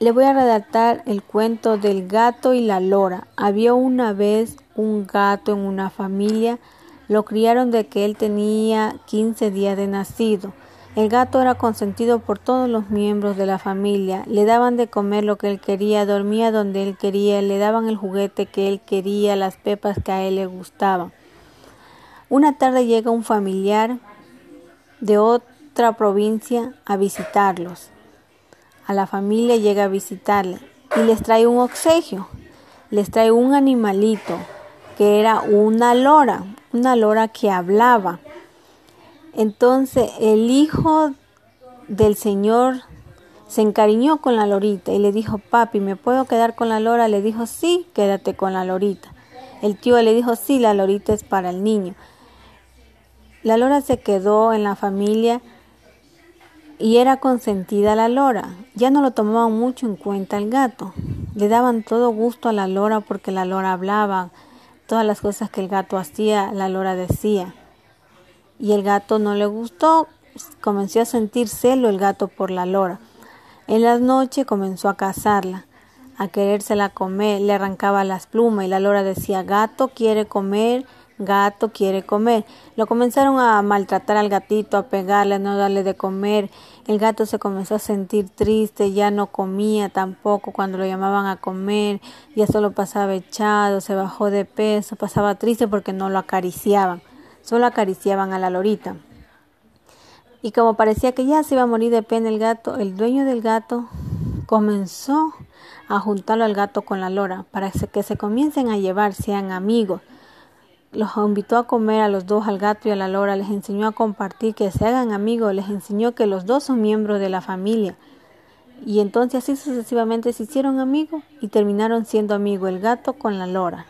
Le voy a redactar el cuento del gato y la lora. Había una vez un gato en una familia. Lo criaron de que él tenía 15 días de nacido. El gato era consentido por todos los miembros de la familia. Le daban de comer lo que él quería, dormía donde él quería, le daban el juguete que él quería, las pepas que a él le gustaban. Una tarde llega un familiar de otra provincia a visitarlos a la familia llega a visitarle y les trae un obsequio, les trae un animalito que era una lora, una lora que hablaba. Entonces el hijo del señor se encariñó con la lorita y le dijo, papi, ¿me puedo quedar con la lora? Le dijo, sí, quédate con la lorita. El tío le dijo, sí, la lorita es para el niño. La lora se quedó en la familia y era consentida la lora. Ya no lo tomaban mucho en cuenta el gato. Le daban todo gusto a la lora porque la lora hablaba. Todas las cosas que el gato hacía, la lora decía. Y el gato no le gustó. Comenzó a sentir celo el gato por la lora. En las noches comenzó a cazarla, a querérsela comer. Le arrancaba las plumas y la lora decía, gato quiere comer gato quiere comer. Lo comenzaron a maltratar al gatito, a pegarle, a no darle de comer. El gato se comenzó a sentir triste, ya no comía tampoco cuando lo llamaban a comer, ya solo pasaba echado, se bajó de peso, pasaba triste porque no lo acariciaban, solo acariciaban a la lorita. Y como parecía que ya se iba a morir de pena el gato, el dueño del gato comenzó a juntarlo al gato con la lora para que se comiencen a llevar, sean amigos los invitó a comer a los dos, al gato y a la lora, les enseñó a compartir, que se hagan amigos, les enseñó que los dos son miembros de la familia. Y entonces así sucesivamente se hicieron amigos y terminaron siendo amigos el gato con la lora.